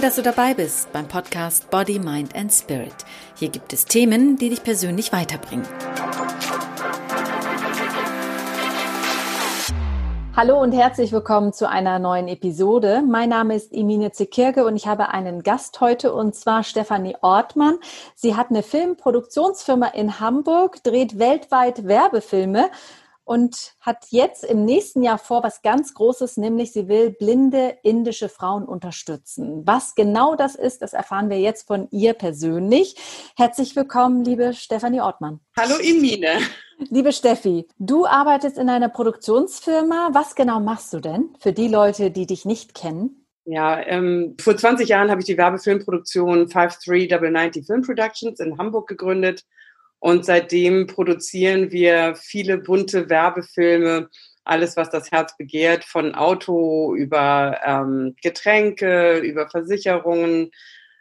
Toll, dass du dabei bist beim Podcast Body, Mind and Spirit. Hier gibt es Themen, die dich persönlich weiterbringen. Hallo und herzlich willkommen zu einer neuen Episode. Mein Name ist Emine Zekirke und ich habe einen Gast heute und zwar Stefanie Ortmann. Sie hat eine Filmproduktionsfirma in Hamburg, dreht weltweit Werbefilme und hat jetzt im nächsten Jahr vor, was ganz Großes, nämlich sie will blinde indische Frauen unterstützen. Was genau das ist, das erfahren wir jetzt von ihr persönlich. Herzlich willkommen, liebe Stefanie Ortmann. Hallo Emine. Liebe Steffi, du arbeitest in einer Produktionsfirma. Was genau machst du denn für die Leute, die dich nicht kennen? Ja, ähm, vor 20 Jahren habe ich die Werbefilmproduktion 53990 Film Productions in Hamburg gegründet und seitdem produzieren wir viele bunte Werbefilme, alles, was das Herz begehrt, von Auto über ähm, Getränke, über Versicherungen,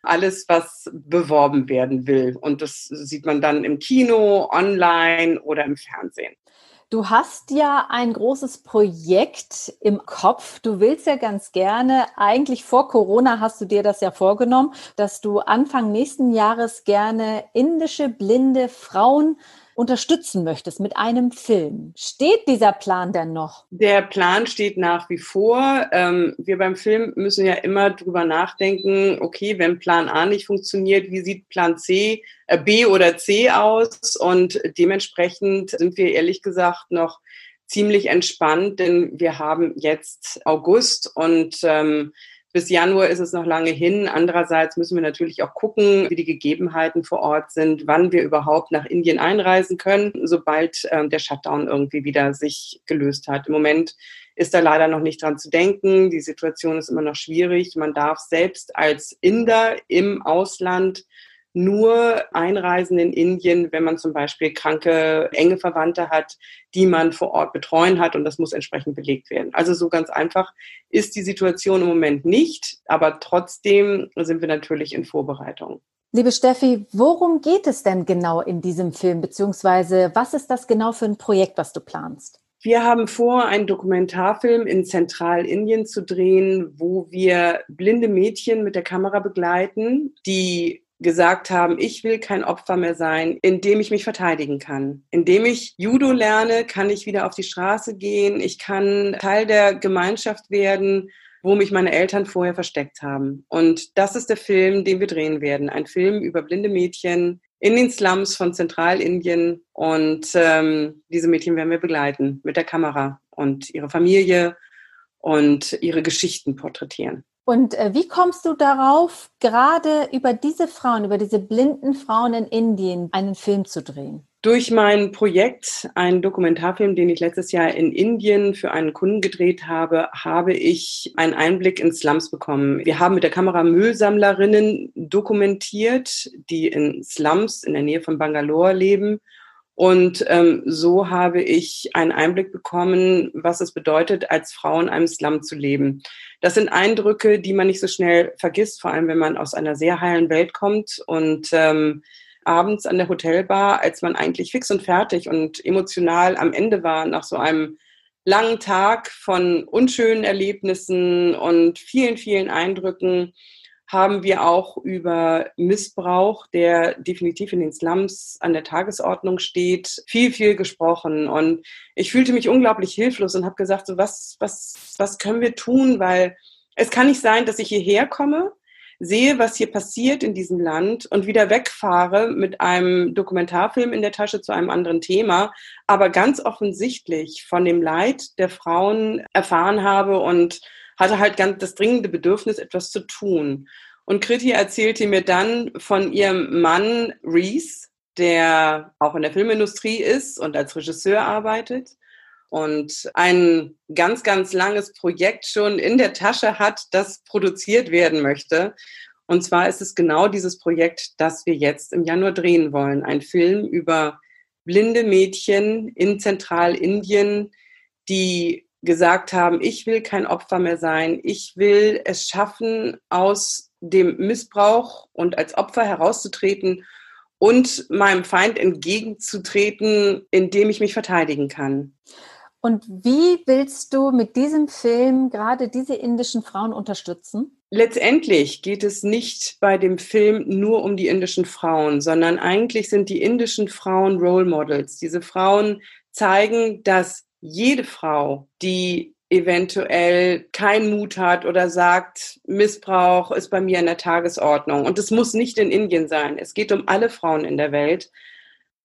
alles, was beworben werden will. Und das sieht man dann im Kino, online oder im Fernsehen. Du hast ja ein großes Projekt im Kopf. Du willst ja ganz gerne, eigentlich vor Corona hast du dir das ja vorgenommen, dass du Anfang nächsten Jahres gerne indische blinde Frauen unterstützen möchtest mit einem Film. Steht dieser Plan denn noch? Der Plan steht nach wie vor. Ähm, wir beim Film müssen ja immer drüber nachdenken, okay, wenn Plan A nicht funktioniert, wie sieht Plan C, äh, B oder C aus? Und dementsprechend sind wir ehrlich gesagt noch ziemlich entspannt, denn wir haben jetzt August und ähm, bis Januar ist es noch lange hin. Andererseits müssen wir natürlich auch gucken, wie die Gegebenheiten vor Ort sind, wann wir überhaupt nach Indien einreisen können, sobald ähm, der Shutdown irgendwie wieder sich gelöst hat. Im Moment ist da leider noch nicht dran zu denken. Die Situation ist immer noch schwierig. Man darf selbst als Inder im Ausland nur einreisen in Indien, wenn man zum Beispiel kranke, enge Verwandte hat, die man vor Ort betreuen hat und das muss entsprechend belegt werden. Also so ganz einfach ist die Situation im Moment nicht, aber trotzdem sind wir natürlich in Vorbereitung. Liebe Steffi, worum geht es denn genau in diesem Film, beziehungsweise was ist das genau für ein Projekt, was du planst? Wir haben vor, einen Dokumentarfilm in Zentralindien zu drehen, wo wir blinde Mädchen mit der Kamera begleiten, die gesagt haben, ich will kein Opfer mehr sein, indem ich mich verteidigen kann. Indem ich Judo lerne, kann ich wieder auf die Straße gehen, ich kann Teil der Gemeinschaft werden, wo mich meine Eltern vorher versteckt haben. Und das ist der Film, den wir drehen werden. Ein Film über blinde Mädchen in den Slums von Zentralindien. Und ähm, diese Mädchen werden wir begleiten mit der Kamera und ihre Familie und ihre Geschichten porträtieren. Und äh, wie kommst du darauf, gerade über diese Frauen, über diese blinden Frauen in Indien einen Film zu drehen? Durch mein Projekt, einen Dokumentarfilm, den ich letztes Jahr in Indien für einen Kunden gedreht habe, habe ich einen Einblick in Slums bekommen. Wir haben mit der Kamera Müllsammlerinnen dokumentiert, die in Slums in der Nähe von Bangalore leben und ähm, so habe ich einen Einblick bekommen, was es bedeutet, als Frau in einem Slum zu leben. Das sind Eindrücke, die man nicht so schnell vergisst, vor allem wenn man aus einer sehr heilen Welt kommt und ähm, abends an der Hotelbar, als man eigentlich fix und fertig und emotional am Ende war nach so einem langen Tag von unschönen Erlebnissen und vielen, vielen Eindrücken, haben wir auch über Missbrauch, der definitiv in den Slums an der Tagesordnung steht, viel, viel gesprochen. Und ich fühlte mich unglaublich hilflos und habe gesagt, so was, was, was können wir tun? Weil es kann nicht sein, dass ich hierher komme, sehe, was hier passiert in diesem Land und wieder wegfahre mit einem Dokumentarfilm in der Tasche zu einem anderen Thema, aber ganz offensichtlich von dem Leid der Frauen erfahren habe und hatte halt ganz das dringende Bedürfnis, etwas zu tun. Und Kriti erzählte mir dann von ihrem Mann Reese, der auch in der Filmindustrie ist und als Regisseur arbeitet und ein ganz, ganz langes Projekt schon in der Tasche hat, das produziert werden möchte. Und zwar ist es genau dieses Projekt, das wir jetzt im Januar drehen wollen. Ein Film über blinde Mädchen in Zentralindien, die gesagt haben, ich will kein Opfer mehr sein, ich will es schaffen, aus dem Missbrauch und als Opfer herauszutreten und meinem Feind entgegenzutreten, indem ich mich verteidigen kann. Und wie willst du mit diesem Film gerade diese indischen Frauen unterstützen? Letztendlich geht es nicht bei dem Film nur um die indischen Frauen, sondern eigentlich sind die indischen Frauen Role Models. Diese Frauen zeigen, dass jede Frau, die eventuell keinen Mut hat oder sagt, Missbrauch ist bei mir in der Tagesordnung. Und es muss nicht in Indien sein. Es geht um alle Frauen in der Welt.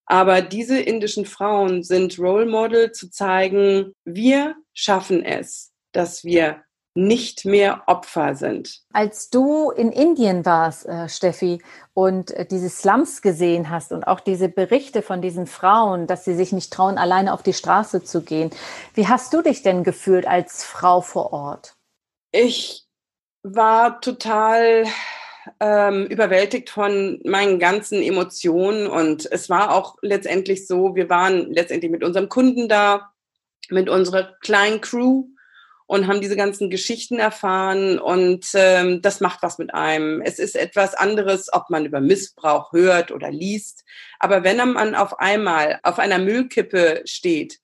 Aber diese indischen Frauen sind Role Model zu zeigen, wir schaffen es, dass wir nicht mehr Opfer sind. Als du in Indien warst, äh, Steffi, und äh, diese Slums gesehen hast und auch diese Berichte von diesen Frauen, dass sie sich nicht trauen, alleine auf die Straße zu gehen, wie hast du dich denn gefühlt als Frau vor Ort? Ich war total ähm, überwältigt von meinen ganzen Emotionen und es war auch letztendlich so, wir waren letztendlich mit unserem Kunden da, mit unserer kleinen Crew und haben diese ganzen Geschichten erfahren und ähm, das macht was mit einem. Es ist etwas anderes, ob man über Missbrauch hört oder liest, aber wenn man auf einmal auf einer Müllkippe steht,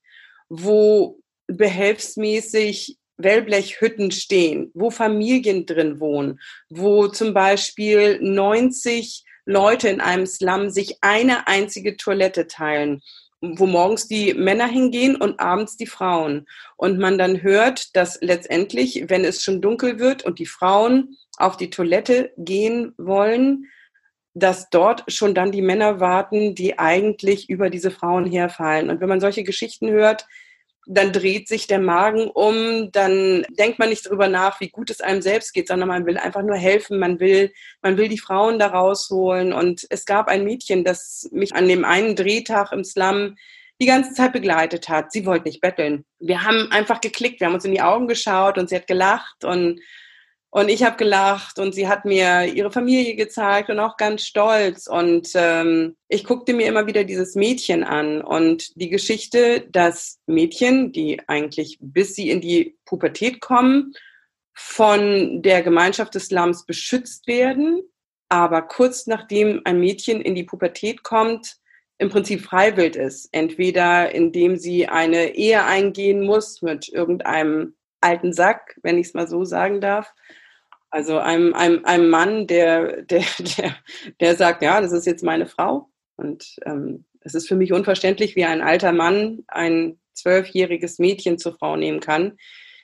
wo behelfsmäßig Wellblechhütten stehen, wo Familien drin wohnen, wo zum Beispiel 90 Leute in einem Slum sich eine einzige Toilette teilen wo morgens die Männer hingehen und abends die Frauen. Und man dann hört, dass letztendlich, wenn es schon dunkel wird und die Frauen auf die Toilette gehen wollen, dass dort schon dann die Männer warten, die eigentlich über diese Frauen herfallen. Und wenn man solche Geschichten hört, dann dreht sich der Magen um, dann denkt man nicht darüber nach, wie gut es einem selbst geht, sondern man will einfach nur helfen, man will, man will die Frauen da rausholen. Und es gab ein Mädchen, das mich an dem einen Drehtag im Slum die ganze Zeit begleitet hat. Sie wollte nicht betteln. Wir haben einfach geklickt, wir haben uns in die Augen geschaut und sie hat gelacht und und ich habe gelacht und sie hat mir ihre Familie gezeigt und auch ganz stolz. Und ähm, ich guckte mir immer wieder dieses Mädchen an und die Geschichte, dass Mädchen, die eigentlich bis sie in die Pubertät kommen, von der Gemeinschaft des Slums beschützt werden, aber kurz nachdem ein Mädchen in die Pubertät kommt, im Prinzip freiwillig ist. Entweder indem sie eine Ehe eingehen muss mit irgendeinem alten Sack, wenn ich es mal so sagen darf, also einem, einem, einem Mann, der, der, der, der sagt, ja, das ist jetzt meine Frau. Und ähm, es ist für mich unverständlich, wie ein alter Mann ein zwölfjähriges Mädchen zur Frau nehmen kann.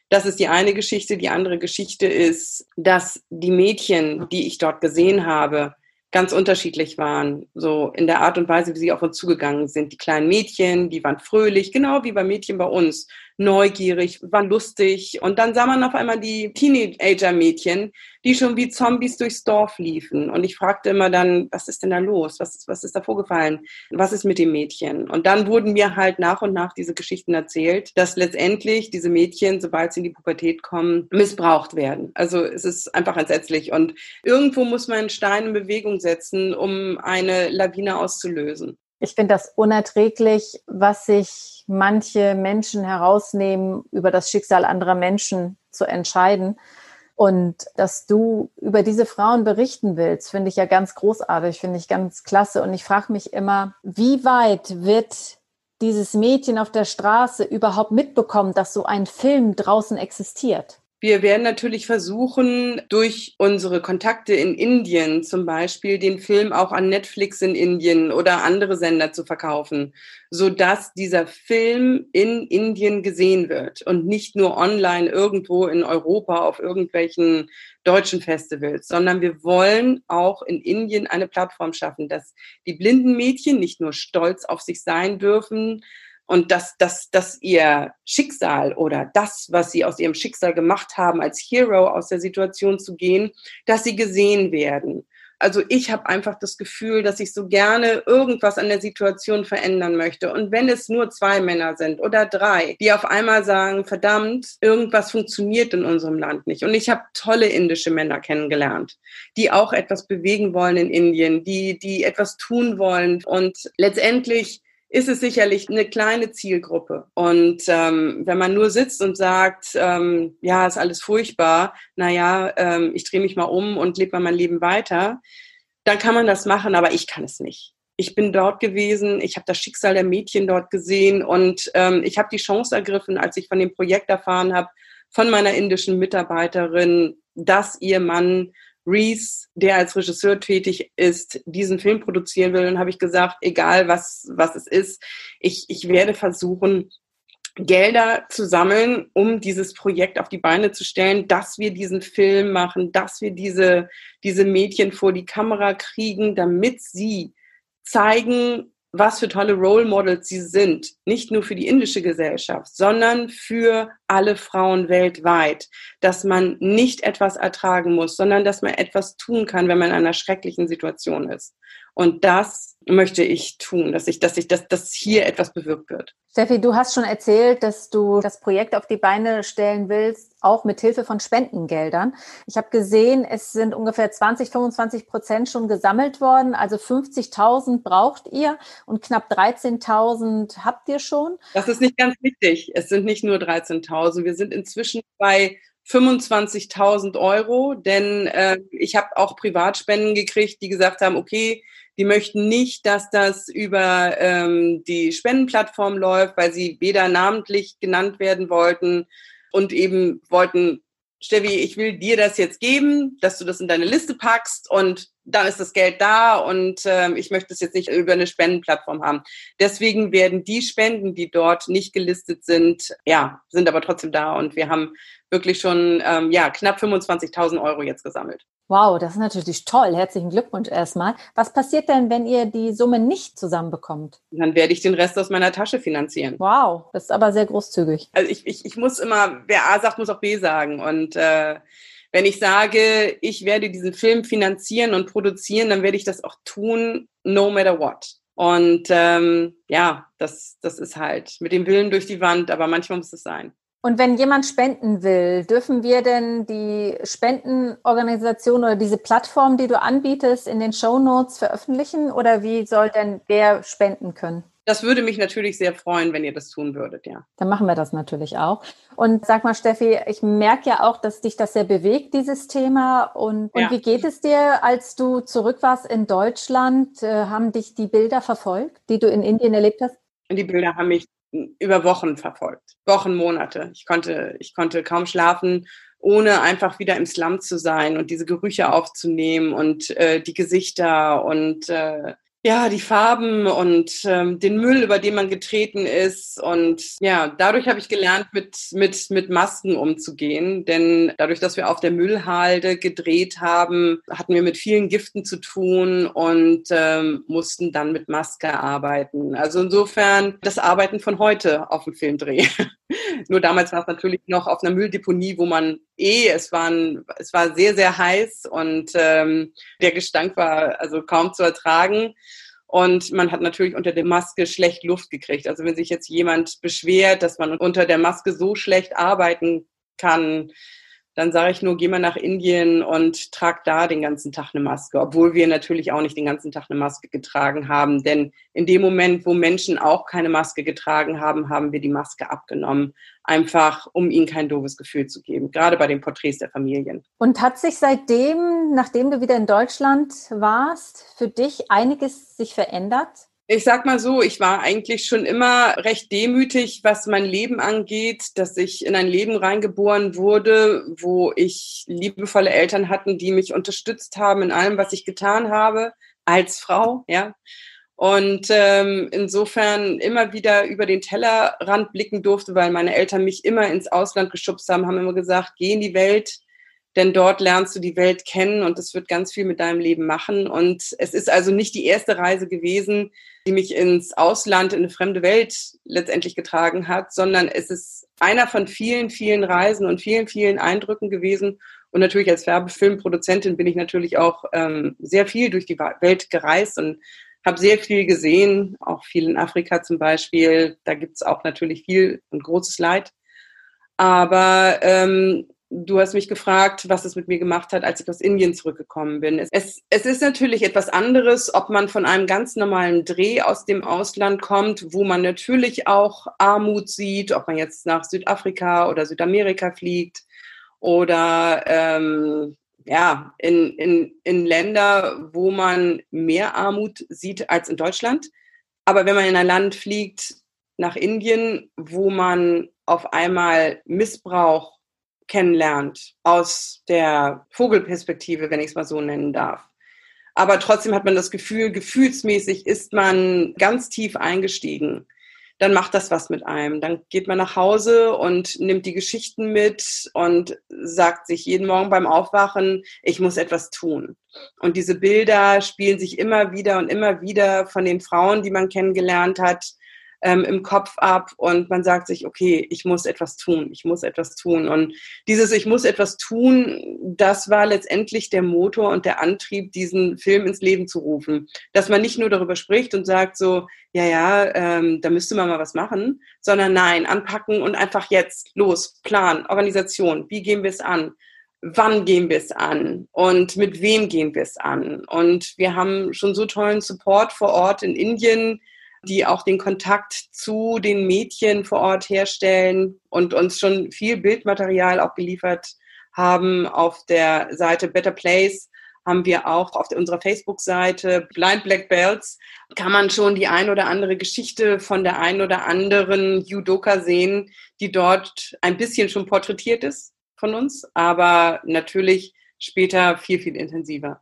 Das ist die eine Geschichte. Die andere Geschichte ist, dass die Mädchen, die ich dort gesehen habe, ganz unterschiedlich waren, so in der Art und Weise, wie sie auf uns zugegangen sind. Die kleinen Mädchen, die waren fröhlich, genau wie bei Mädchen bei uns neugierig, war lustig. Und dann sah man auf einmal die Teenager-Mädchen, die schon wie Zombies durchs Dorf liefen. Und ich fragte immer dann, was ist denn da los? Was, was ist da vorgefallen? Was ist mit dem Mädchen? Und dann wurden mir halt nach und nach diese Geschichten erzählt, dass letztendlich diese Mädchen, sobald sie in die Pubertät kommen, missbraucht werden. Also es ist einfach entsetzlich. Und irgendwo muss man einen Stein in Bewegung setzen, um eine Lawine auszulösen. Ich finde das unerträglich, was sich manche Menschen herausnehmen, über das Schicksal anderer Menschen zu entscheiden. Und dass du über diese Frauen berichten willst, finde ich ja ganz großartig, finde ich ganz klasse. Und ich frage mich immer, wie weit wird dieses Mädchen auf der Straße überhaupt mitbekommen, dass so ein Film draußen existiert? Wir werden natürlich versuchen, durch unsere Kontakte in Indien zum Beispiel den Film auch an Netflix in Indien oder andere Sender zu verkaufen, so dass dieser Film in Indien gesehen wird und nicht nur online irgendwo in Europa auf irgendwelchen deutschen Festivals, sondern wir wollen auch in Indien eine Plattform schaffen, dass die blinden Mädchen nicht nur stolz auf sich sein dürfen, und dass, dass, dass ihr Schicksal oder das, was sie aus ihrem Schicksal gemacht haben, als Hero aus der Situation zu gehen, dass sie gesehen werden. Also ich habe einfach das Gefühl, dass ich so gerne irgendwas an der Situation verändern möchte. Und wenn es nur zwei Männer sind oder drei, die auf einmal sagen, verdammt, irgendwas funktioniert in unserem Land nicht. Und ich habe tolle indische Männer kennengelernt, die auch etwas bewegen wollen in Indien, die, die etwas tun wollen. Und letztendlich ist es sicherlich eine kleine Zielgruppe. Und ähm, wenn man nur sitzt und sagt, ähm, ja, ist alles furchtbar, naja, ähm, ich drehe mich mal um und lebe mal mein Leben weiter, dann kann man das machen, aber ich kann es nicht. Ich bin dort gewesen, ich habe das Schicksal der Mädchen dort gesehen und ähm, ich habe die Chance ergriffen, als ich von dem Projekt erfahren habe, von meiner indischen Mitarbeiterin, dass ihr Mann Reese, der als Regisseur tätig ist, diesen Film produzieren will. Und habe ich gesagt, egal was, was es ist, ich, ich werde versuchen, Gelder zu sammeln, um dieses Projekt auf die Beine zu stellen, dass wir diesen Film machen, dass wir diese, diese Mädchen vor die Kamera kriegen, damit sie zeigen, was für tolle Role Models sie sind. Nicht nur für die indische Gesellschaft, sondern für alle Frauen weltweit. Dass man nicht etwas ertragen muss, sondern dass man etwas tun kann, wenn man in einer schrecklichen Situation ist. Und das möchte ich tun, dass ich, dass ich, dass, dass hier etwas bewirkt wird. Steffi, du hast schon erzählt, dass du das Projekt auf die Beine stellen willst, auch mit Hilfe von Spendengeldern. Ich habe gesehen, es sind ungefähr 20, 25 Prozent schon gesammelt worden. Also 50.000 braucht ihr und knapp 13.000 habt ihr schon. Das ist nicht ganz wichtig. Es sind nicht nur 13.000. Wir sind inzwischen bei 25.000 Euro, denn äh, ich habe auch Privatspenden gekriegt, die gesagt haben, okay, die möchten nicht, dass das über ähm, die Spendenplattform läuft, weil sie weder namentlich genannt werden wollten und eben wollten, Steffi, ich will dir das jetzt geben, dass du das in deine Liste packst und dann ist das Geld da und ähm, ich möchte es jetzt nicht über eine Spendenplattform haben. Deswegen werden die Spenden, die dort nicht gelistet sind, ja, sind aber trotzdem da und wir haben wirklich schon ähm, ja knapp 25.000 Euro jetzt gesammelt. Wow, das ist natürlich toll. Herzlichen Glückwunsch erstmal. Was passiert denn, wenn ihr die Summe nicht zusammenbekommt? Dann werde ich den Rest aus meiner Tasche finanzieren. Wow, das ist aber sehr großzügig. Also ich, ich, ich muss immer, wer A sagt, muss auch B sagen. Und äh, wenn ich sage, ich werde diesen Film finanzieren und produzieren, dann werde ich das auch tun, no matter what. Und ähm, ja, das, das ist halt mit dem Willen durch die Wand, aber manchmal muss es sein. Und wenn jemand spenden will, dürfen wir denn die Spendenorganisation oder diese Plattform, die du anbietest, in den Show Notes veröffentlichen? Oder wie soll denn wer spenden können? Das würde mich natürlich sehr freuen, wenn ihr das tun würdet, ja. Dann machen wir das natürlich auch. Und sag mal, Steffi, ich merke ja auch, dass dich das sehr bewegt, dieses Thema. Und, und ja. wie geht es dir, als du zurück warst in Deutschland? Äh, haben dich die Bilder verfolgt, die du in Indien erlebt hast? Die Bilder haben mich über Wochen verfolgt. Wochen, Monate. Ich konnte, ich konnte kaum schlafen, ohne einfach wieder im Slum zu sein und diese Gerüche aufzunehmen und äh, die Gesichter und äh, ja, die Farben und ähm, den Müll, über den man getreten ist. Und ja, dadurch habe ich gelernt, mit, mit, mit Masken umzugehen. Denn dadurch, dass wir auf der Müllhalde gedreht haben, hatten wir mit vielen Giften zu tun und ähm, mussten dann mit Maske arbeiten. Also insofern das Arbeiten von heute auf dem Filmdreh. Nur damals war es natürlich noch auf einer Mülldeponie, wo man eh, es, waren, es war sehr, sehr heiß und ähm, der Gestank war also kaum zu ertragen. Und man hat natürlich unter der Maske schlecht Luft gekriegt. Also wenn sich jetzt jemand beschwert, dass man unter der Maske so schlecht arbeiten kann, dann sage ich nur, geh mal nach Indien und trag da den ganzen Tag eine Maske, obwohl wir natürlich auch nicht den ganzen Tag eine Maske getragen haben. Denn in dem Moment, wo Menschen auch keine Maske getragen haben, haben wir die Maske abgenommen, einfach um ihnen kein doofes Gefühl zu geben, gerade bei den Porträts der Familien. Und hat sich seitdem, nachdem du wieder in Deutschland warst, für dich einiges sich verändert? Ich sag mal so, ich war eigentlich schon immer recht demütig, was mein Leben angeht, dass ich in ein Leben reingeboren wurde, wo ich liebevolle Eltern hatten, die mich unterstützt haben in allem, was ich getan habe als Frau, ja. Und ähm, insofern immer wieder über den Tellerrand blicken durfte, weil meine Eltern mich immer ins Ausland geschubst haben, haben immer gesagt, geh in die Welt, denn dort lernst du die Welt kennen und es wird ganz viel mit deinem Leben machen. Und es ist also nicht die erste Reise gewesen, die mich ins Ausland, in eine fremde Welt letztendlich getragen hat, sondern es ist einer von vielen, vielen Reisen und vielen, vielen Eindrücken gewesen. Und natürlich als Werbefilmproduzentin bin ich natürlich auch ähm, sehr viel durch die Welt gereist und habe sehr viel gesehen, auch viel in Afrika zum Beispiel. Da gibt es auch natürlich viel und großes Leid. Aber ähm, Du hast mich gefragt, was es mit mir gemacht hat, als ich aus Indien zurückgekommen bin. Es, es ist natürlich etwas anderes, ob man von einem ganz normalen Dreh aus dem Ausland kommt, wo man natürlich auch Armut sieht, ob man jetzt nach Südafrika oder Südamerika fliegt oder ähm, ja, in, in, in Länder, wo man mehr Armut sieht als in Deutschland. Aber wenn man in ein Land fliegt, nach Indien, wo man auf einmal Missbrauch kennenlernt aus der Vogelperspektive, wenn ich es mal so nennen darf. Aber trotzdem hat man das Gefühl, gefühlsmäßig ist man ganz tief eingestiegen dann macht das was mit einem. Dann geht man nach Hause und nimmt die Geschichten mit und sagt sich jeden Morgen beim Aufwachen, ich muss etwas tun. Und diese Bilder spielen sich immer wieder und immer wieder von den Frauen, die man kennengelernt hat, ähm, im Kopf ab und man sagt sich, okay, ich muss etwas tun, ich muss etwas tun. Und dieses Ich muss etwas tun, das war letztendlich der Motor und der Antrieb, diesen Film ins Leben zu rufen. Dass man nicht nur darüber spricht und sagt so, ja, ja, ähm, da müsste man mal was machen, sondern nein, anpacken und einfach jetzt los, Plan, Organisation, wie gehen wir es an? wann gehen wir es an und mit wem gehen wir es an. Und wir haben schon so tollen Support vor Ort in Indien, die auch den Kontakt zu den Mädchen vor Ort herstellen und uns schon viel Bildmaterial auch geliefert haben. Auf der Seite Better Place haben wir auch auf unserer Facebook-Seite Blind Black Belts, kann man schon die ein oder andere Geschichte von der ein oder anderen Judoka sehen, die dort ein bisschen schon porträtiert ist von uns, aber natürlich später viel, viel intensiver.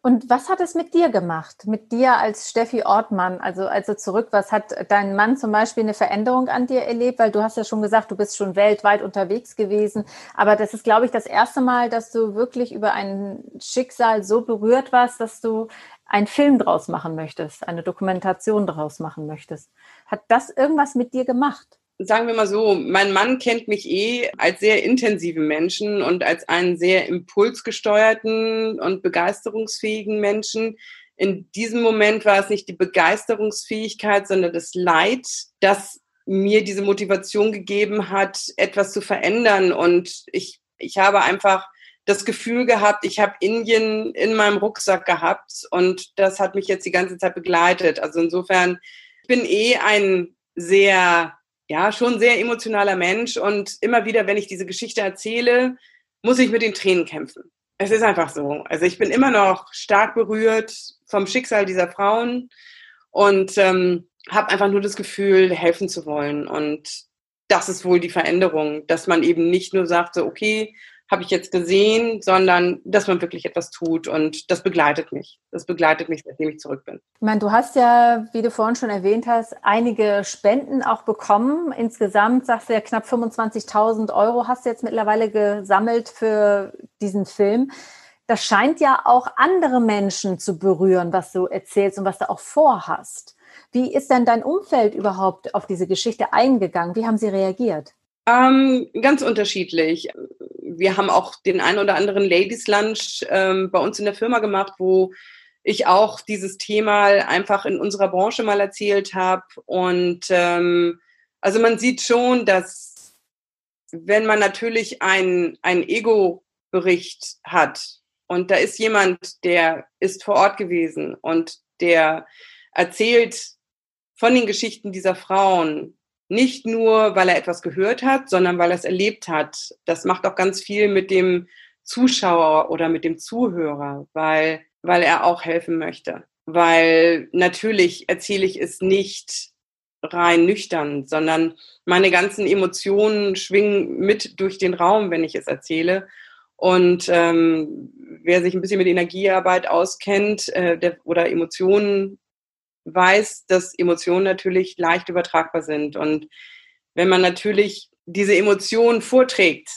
Und was hat es mit dir gemacht? Mit dir als Steffi Ortmann, also, also zurück, was hat dein Mann zum Beispiel eine Veränderung an dir erlebt? Weil du hast ja schon gesagt, du bist schon weltweit unterwegs gewesen. Aber das ist, glaube ich, das erste Mal, dass du wirklich über ein Schicksal so berührt warst, dass du einen Film draus machen möchtest, eine Dokumentation draus machen möchtest. Hat das irgendwas mit dir gemacht? Sagen wir mal so, mein Mann kennt mich eh als sehr intensiven Menschen und als einen sehr impulsgesteuerten und begeisterungsfähigen Menschen. In diesem Moment war es nicht die Begeisterungsfähigkeit, sondern das Leid, das mir diese Motivation gegeben hat, etwas zu verändern. Und ich, ich habe einfach das Gefühl gehabt, ich habe Indien in meinem Rucksack gehabt und das hat mich jetzt die ganze Zeit begleitet. Also insofern, ich bin eh ein sehr ja, schon sehr emotionaler Mensch und immer wieder, wenn ich diese Geschichte erzähle, muss ich mit den Tränen kämpfen. Es ist einfach so. Also ich bin immer noch stark berührt vom Schicksal dieser Frauen und ähm, habe einfach nur das Gefühl, helfen zu wollen. Und das ist wohl die Veränderung, dass man eben nicht nur sagt, so, okay, habe ich jetzt gesehen, sondern dass man wirklich etwas tut und das begleitet mich. Das begleitet mich, seitdem ich zurück bin. Ich meine, du hast ja, wie du vorhin schon erwähnt hast, einige Spenden auch bekommen. Insgesamt sagst du ja knapp 25.000 Euro hast du jetzt mittlerweile gesammelt für diesen Film. Das scheint ja auch andere Menschen zu berühren, was du erzählst und was du auch vorhast. Wie ist denn dein Umfeld überhaupt auf diese Geschichte eingegangen? Wie haben sie reagiert? Ähm, ganz unterschiedlich wir haben auch den einen oder anderen Ladies Lunch ähm, bei uns in der Firma gemacht, wo ich auch dieses Thema einfach in unserer Branche mal erzählt habe. Und ähm, also man sieht schon, dass wenn man natürlich ein, ein Ego-Bericht hat und da ist jemand, der ist vor Ort gewesen und der erzählt von den Geschichten dieser Frauen, nicht nur, weil er etwas gehört hat, sondern weil er es erlebt hat. Das macht auch ganz viel mit dem Zuschauer oder mit dem Zuhörer, weil, weil er auch helfen möchte. Weil natürlich erzähle ich es nicht rein nüchtern, sondern meine ganzen Emotionen schwingen mit durch den Raum, wenn ich es erzähle. Und ähm, wer sich ein bisschen mit Energiearbeit auskennt äh, der, oder Emotionen weiß, dass Emotionen natürlich leicht übertragbar sind. Und wenn man natürlich diese Emotionen vorträgt,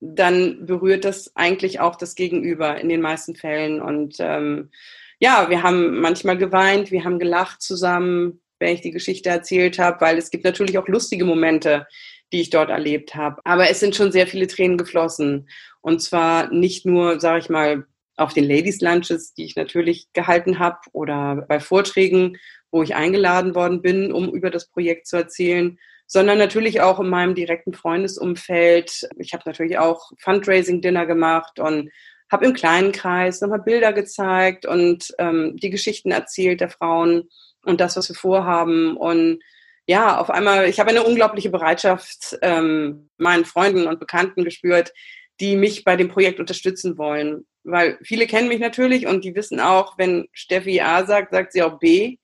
dann berührt das eigentlich auch das Gegenüber in den meisten Fällen. Und ähm, ja, wir haben manchmal geweint, wir haben gelacht zusammen, wenn ich die Geschichte erzählt habe, weil es gibt natürlich auch lustige Momente, die ich dort erlebt habe. Aber es sind schon sehr viele Tränen geflossen. Und zwar nicht nur, sage ich mal, auf den Ladies Lunches, die ich natürlich gehalten habe oder bei Vorträgen, wo ich eingeladen worden bin, um über das Projekt zu erzählen, sondern natürlich auch in meinem direkten Freundesumfeld. Ich habe natürlich auch Fundraising-Dinner gemacht und habe im kleinen Kreis nochmal Bilder gezeigt und ähm, die Geschichten erzählt der Frauen und das, was wir vorhaben. Und ja, auf einmal, ich habe eine unglaubliche Bereitschaft ähm, meinen Freunden und Bekannten gespürt, die mich bei dem Projekt unterstützen wollen weil viele kennen mich natürlich und die wissen auch, wenn Steffi A sagt, sagt sie auch B.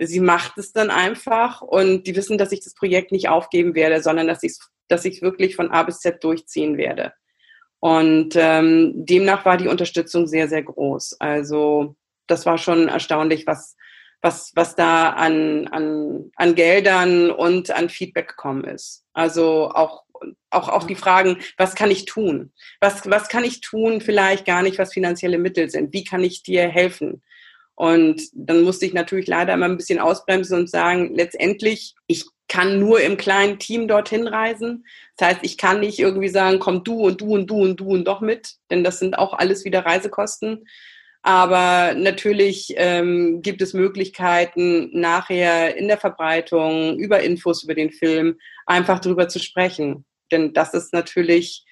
Sie macht es dann einfach und die wissen, dass ich das Projekt nicht aufgeben werde, sondern dass ich es dass ich wirklich von A bis Z durchziehen werde. Und ähm, demnach war die Unterstützung sehr, sehr groß. Also das war schon erstaunlich, was, was, was da an, an, an Geldern und an Feedback gekommen ist. Also auch, auch, auch die Fragen, was kann ich tun? Was, was kann ich tun? Vielleicht gar nicht, was finanzielle Mittel sind. Wie kann ich dir helfen? Und dann musste ich natürlich leider immer ein bisschen ausbremsen und sagen, letztendlich, ich kann nur im kleinen Team dorthin reisen. Das heißt, ich kann nicht irgendwie sagen, komm du und du und du und du und doch mit, denn das sind auch alles wieder Reisekosten. Aber natürlich ähm, gibt es Möglichkeiten, nachher in der Verbreitung über Infos über den Film einfach darüber zu sprechen. Denn das ist natürlich,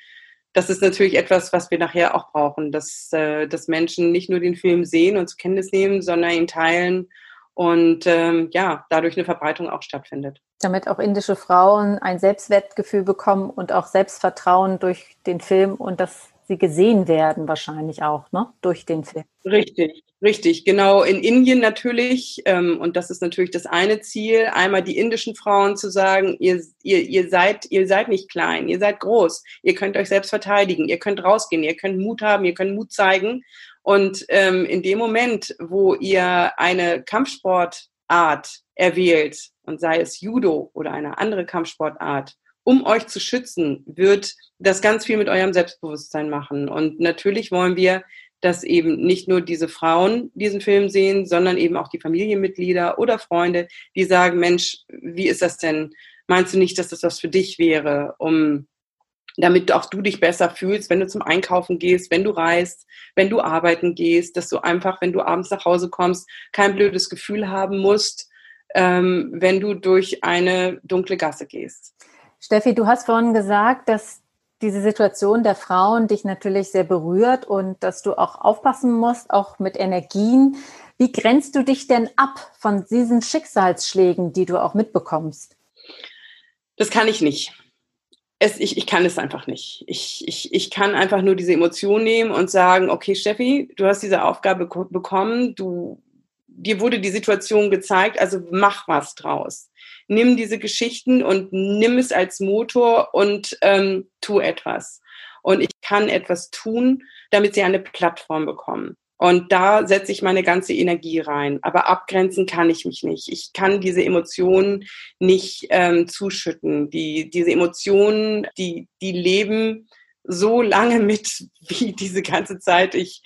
das ist natürlich etwas, was wir nachher auch brauchen, dass, äh, dass Menschen nicht nur den Film sehen und zur Kenntnis nehmen, sondern ihn teilen und ähm, ja, dadurch eine Verbreitung auch stattfindet. Damit auch indische Frauen ein Selbstwertgefühl bekommen und auch Selbstvertrauen durch den Film und dass sie gesehen werden wahrscheinlich auch, ne? Durch den Film. Richtig, richtig. Genau, in Indien natürlich, ähm, und das ist natürlich das eine Ziel, einmal die indischen Frauen zu sagen, ihr, ihr, ihr, seid, ihr seid nicht klein, ihr seid groß, ihr könnt euch selbst verteidigen, ihr könnt rausgehen, ihr könnt Mut haben, ihr könnt Mut zeigen und ähm, in dem Moment, wo ihr eine Kampfsportart erwählt, und sei es Judo oder eine andere Kampfsportart, um euch zu schützen, wird das ganz viel mit eurem Selbstbewusstsein machen. Und natürlich wollen wir, dass eben nicht nur diese Frauen diesen Film sehen, sondern eben auch die Familienmitglieder oder Freunde, die sagen, Mensch, wie ist das denn? Meinst du nicht, dass das was für dich wäre, um damit auch du dich besser fühlst, wenn du zum Einkaufen gehst, wenn du reist, wenn du arbeiten gehst, dass du einfach, wenn du abends nach Hause kommst, kein blödes Gefühl haben musst, ähm, wenn du durch eine dunkle Gasse gehst. Steffi, du hast vorhin gesagt, dass diese Situation der Frauen dich natürlich sehr berührt und dass du auch aufpassen musst, auch mit Energien. Wie grenzt du dich denn ab von diesen Schicksalsschlägen, die du auch mitbekommst? Das kann ich nicht es, ich, ich kann es einfach nicht. Ich, ich, ich kann einfach nur diese Emotion nehmen und sagen, okay, Steffi, du hast diese Aufgabe bekommen, du, dir wurde die Situation gezeigt, also mach was draus. Nimm diese Geschichten und nimm es als Motor und ähm, tu etwas. Und ich kann etwas tun, damit sie eine Plattform bekommen. Und da setze ich meine ganze Energie rein. Aber abgrenzen kann ich mich nicht. Ich kann diese Emotionen nicht ähm, zuschütten. Die, diese Emotionen, die, die leben so lange mit, wie diese ganze Zeit ich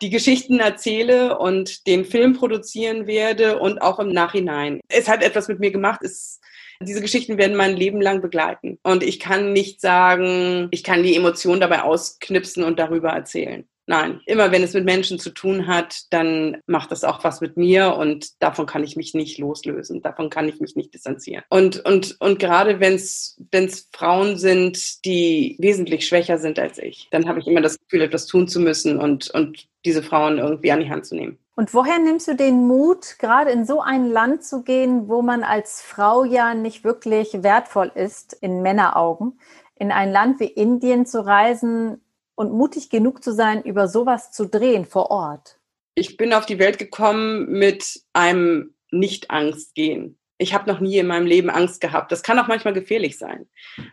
die Geschichten erzähle und den Film produzieren werde und auch im Nachhinein. Es hat etwas mit mir gemacht. Es, diese Geschichten werden mein Leben lang begleiten. Und ich kann nicht sagen, ich kann die Emotionen dabei ausknipsen und darüber erzählen. Nein, immer wenn es mit Menschen zu tun hat, dann macht das auch was mit mir und davon kann ich mich nicht loslösen. Davon kann ich mich nicht distanzieren. Und, und, und gerade wenn es Frauen sind, die wesentlich schwächer sind als ich, dann habe ich immer das Gefühl, etwas tun zu müssen und, und diese Frauen irgendwie an die Hand zu nehmen. Und woher nimmst du den Mut, gerade in so ein Land zu gehen, wo man als Frau ja nicht wirklich wertvoll ist in Männeraugen, in ein Land wie Indien zu reisen, und mutig genug zu sein, über sowas zu drehen vor Ort? Ich bin auf die Welt gekommen mit einem Nicht-Angst gehen. Ich habe noch nie in meinem Leben Angst gehabt. Das kann auch manchmal gefährlich sein,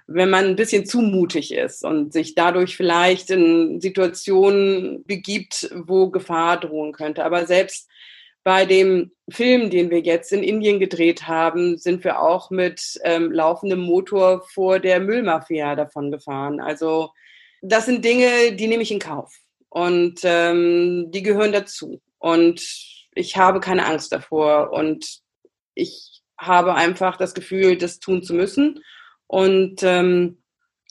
wenn man ein bisschen zu mutig ist und sich dadurch vielleicht in Situationen begibt, wo Gefahr drohen könnte. Aber selbst bei dem Film, den wir jetzt in Indien gedreht haben, sind wir auch mit ähm, laufendem Motor vor der Müllmafia davon gefahren. Also das sind Dinge, die nehme ich in Kauf. Und ähm, die gehören dazu. Und ich habe keine Angst davor. Und ich habe einfach das Gefühl, das tun zu müssen. Und ähm,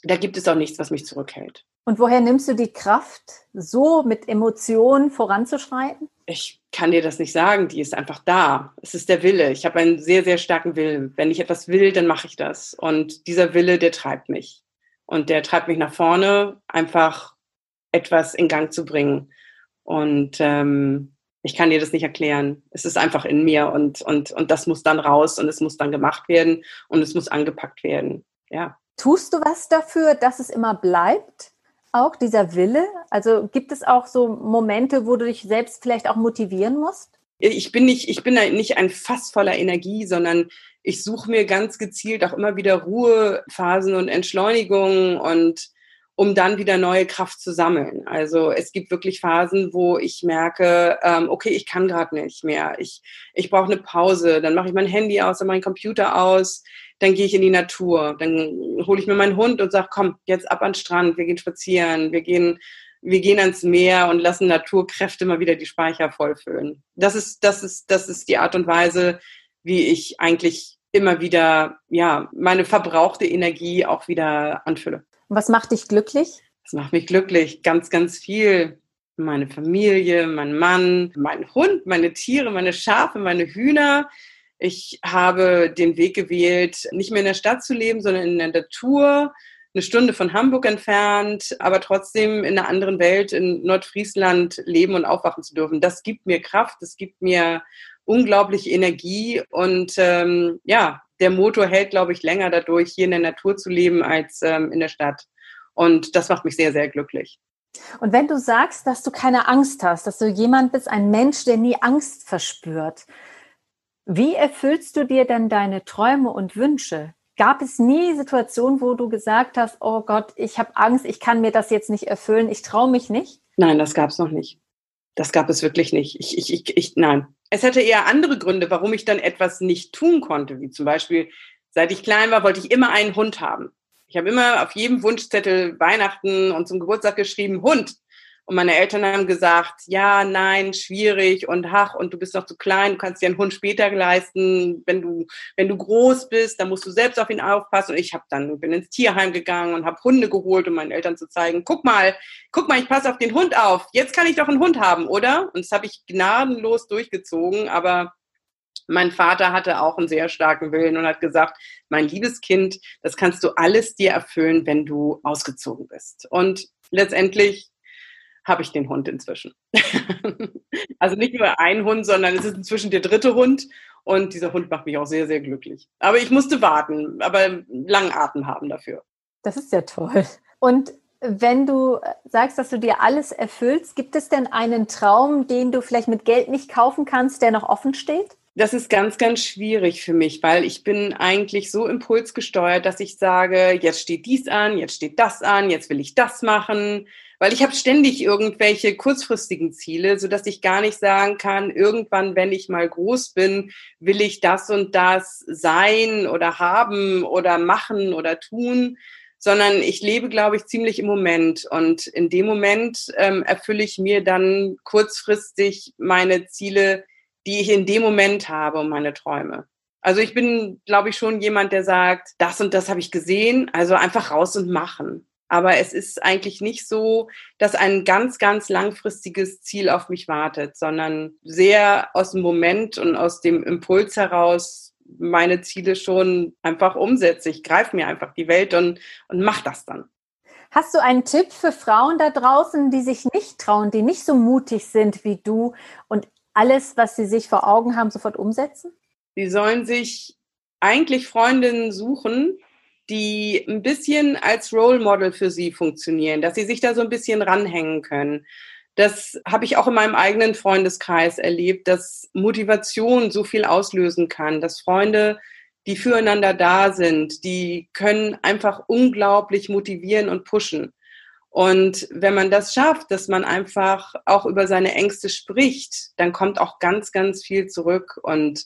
da gibt es auch nichts, was mich zurückhält. Und woher nimmst du die Kraft, so mit Emotionen voranzuschreiten? Ich kann dir das nicht sagen, die ist einfach da. Es ist der Wille. Ich habe einen sehr, sehr starken Willen. Wenn ich etwas will, dann mache ich das. Und dieser Wille, der treibt mich. Und der treibt mich nach vorne, einfach etwas in Gang zu bringen. Und ähm, ich kann dir das nicht erklären. Es ist einfach in mir und, und, und das muss dann raus und es muss dann gemacht werden und es muss angepackt werden. Ja. Tust du was dafür, dass es immer bleibt? Auch dieser Wille? Also gibt es auch so Momente, wo du dich selbst vielleicht auch motivieren musst? Ich bin nicht, ich bin nicht ein Fass voller Energie, sondern ich suche mir ganz gezielt auch immer wieder Ruhephasen und Entschleunigungen und, um dann wieder neue Kraft zu sammeln. Also es gibt wirklich Phasen, wo ich merke, ähm, okay, ich kann gerade nicht mehr. Ich, ich brauche eine Pause. Dann mache ich mein Handy aus, dann mein Computer aus, dann gehe ich in die Natur. Dann hole ich mir meinen Hund und sage, komm, jetzt ab an den Strand, wir gehen spazieren, wir gehen, wir gehen ans Meer und lassen Naturkräfte mal wieder die Speicher vollfüllen. Das ist, das ist, das ist die Art und Weise, wie ich eigentlich immer wieder, ja, meine verbrauchte Energie auch wieder anfülle. Was macht dich glücklich? Das macht mich glücklich. Ganz, ganz viel. Meine Familie, mein Mann, mein Hund, meine Tiere, meine Schafe, meine Hühner. Ich habe den Weg gewählt, nicht mehr in der Stadt zu leben, sondern in der Natur, eine Stunde von Hamburg entfernt, aber trotzdem in einer anderen Welt in Nordfriesland leben und aufwachen zu dürfen. Das gibt mir Kraft, das gibt mir unglaubliche Energie und ähm, ja, der Motor hält, glaube ich, länger dadurch, hier in der Natur zu leben als ähm, in der Stadt. Und das macht mich sehr, sehr glücklich. Und wenn du sagst, dass du keine Angst hast, dass du jemand bist, ein Mensch, der nie Angst verspürt, wie erfüllst du dir denn deine Träume und Wünsche? Gab es nie Situationen, wo du gesagt hast, oh Gott, ich habe Angst, ich kann mir das jetzt nicht erfüllen, ich traue mich nicht? Nein, das gab es noch nicht. Das gab es wirklich nicht. Ich, ich, ich, ich, nein, es hätte eher andere Gründe, warum ich dann etwas nicht tun konnte, wie zum Beispiel, seit ich klein war, wollte ich immer einen Hund haben. Ich habe immer auf jedem Wunschzettel Weihnachten und zum Geburtstag geschrieben, Hund. Und meine Eltern haben gesagt, ja, nein, schwierig und ach, und du bist noch zu klein, du kannst dir einen Hund später leisten. Wenn du, wenn du groß bist, dann musst du selbst auf ihn aufpassen. Und ich habe dann, bin ins Tierheim gegangen und habe Hunde geholt, um meinen Eltern zu zeigen, guck mal, guck mal, ich passe auf den Hund auf. Jetzt kann ich doch einen Hund haben, oder? Und das habe ich gnadenlos durchgezogen, aber mein Vater hatte auch einen sehr starken Willen und hat gesagt, mein liebes Kind, das kannst du alles dir erfüllen, wenn du ausgezogen bist. Und letztendlich habe ich den Hund inzwischen. also nicht nur ein Hund, sondern es ist inzwischen der dritte Hund und dieser Hund macht mich auch sehr, sehr glücklich. Aber ich musste warten, aber langen Atem haben dafür. Das ist ja toll. Und wenn du sagst, dass du dir alles erfüllst, gibt es denn einen Traum, den du vielleicht mit Geld nicht kaufen kannst, der noch offen steht? Das ist ganz, ganz schwierig für mich, weil ich bin eigentlich so impulsgesteuert, dass ich sage, jetzt steht dies an, jetzt steht das an, jetzt will ich das machen weil ich habe ständig irgendwelche kurzfristigen Ziele, so dass ich gar nicht sagen kann, irgendwann, wenn ich mal groß bin, will ich das und das sein oder haben oder machen oder tun, sondern ich lebe, glaube ich, ziemlich im Moment. Und in dem Moment ähm, erfülle ich mir dann kurzfristig meine Ziele, die ich in dem Moment habe und meine Träume. Also ich bin, glaube ich, schon jemand, der sagt, das und das habe ich gesehen, also einfach raus und machen. Aber es ist eigentlich nicht so, dass ein ganz, ganz langfristiges Ziel auf mich wartet, sondern sehr aus dem Moment und aus dem Impuls heraus meine Ziele schon einfach umsetze. Ich greife mir einfach die Welt und, und mache das dann. Hast du einen Tipp für Frauen da draußen, die sich nicht trauen, die nicht so mutig sind wie du und alles, was sie sich vor Augen haben, sofort umsetzen? Sie sollen sich eigentlich Freundinnen suchen, die ein bisschen als Role Model für sie funktionieren, dass sie sich da so ein bisschen ranhängen können. Das habe ich auch in meinem eigenen Freundeskreis erlebt, dass Motivation so viel auslösen kann, dass Freunde, die füreinander da sind, die können einfach unglaublich motivieren und pushen. Und wenn man das schafft, dass man einfach auch über seine Ängste spricht, dann kommt auch ganz, ganz viel zurück und,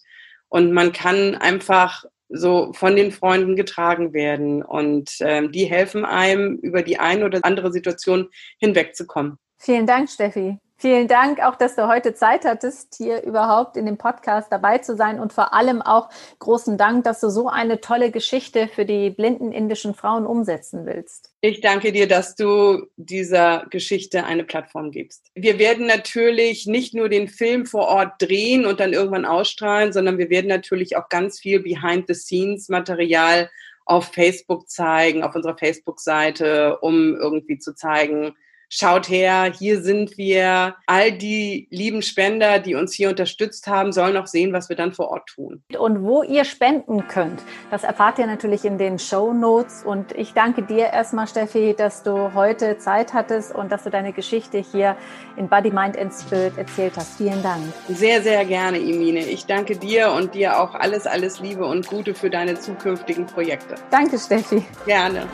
und man kann einfach so von den Freunden getragen werden. Und ähm, die helfen einem, über die eine oder andere Situation hinwegzukommen. Vielen Dank, Steffi. Vielen Dank auch, dass du heute Zeit hattest, hier überhaupt in dem Podcast dabei zu sein und vor allem auch großen Dank, dass du so eine tolle Geschichte für die blinden indischen Frauen umsetzen willst. Ich danke dir, dass du dieser Geschichte eine Plattform gibst. Wir werden natürlich nicht nur den Film vor Ort drehen und dann irgendwann ausstrahlen, sondern wir werden natürlich auch ganz viel Behind-the-Scenes-Material auf Facebook zeigen, auf unserer Facebook-Seite, um irgendwie zu zeigen, schaut her, hier sind wir. All die lieben Spender, die uns hier unterstützt haben, sollen auch sehen, was wir dann vor Ort tun. Und wo ihr spenden könnt, das erfahrt ihr natürlich in den Show Notes. Und ich danke dir erstmal, Steffi, dass du heute Zeit hattest und dass du deine Geschichte hier in Body, Mind and Spirit erzählt hast. Vielen Dank. Sehr, sehr gerne, Imine. Ich danke dir und dir auch alles, alles Liebe und Gute für deine zukünftigen Projekte. Danke, Steffi. Gerne.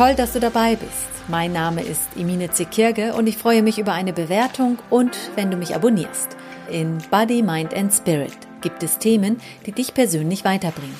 Toll, dass du dabei bist. Mein Name ist Emine Zekirge und ich freue mich über eine Bewertung und wenn du mich abonnierst. In Body, Mind and Spirit gibt es Themen, die dich persönlich weiterbringen.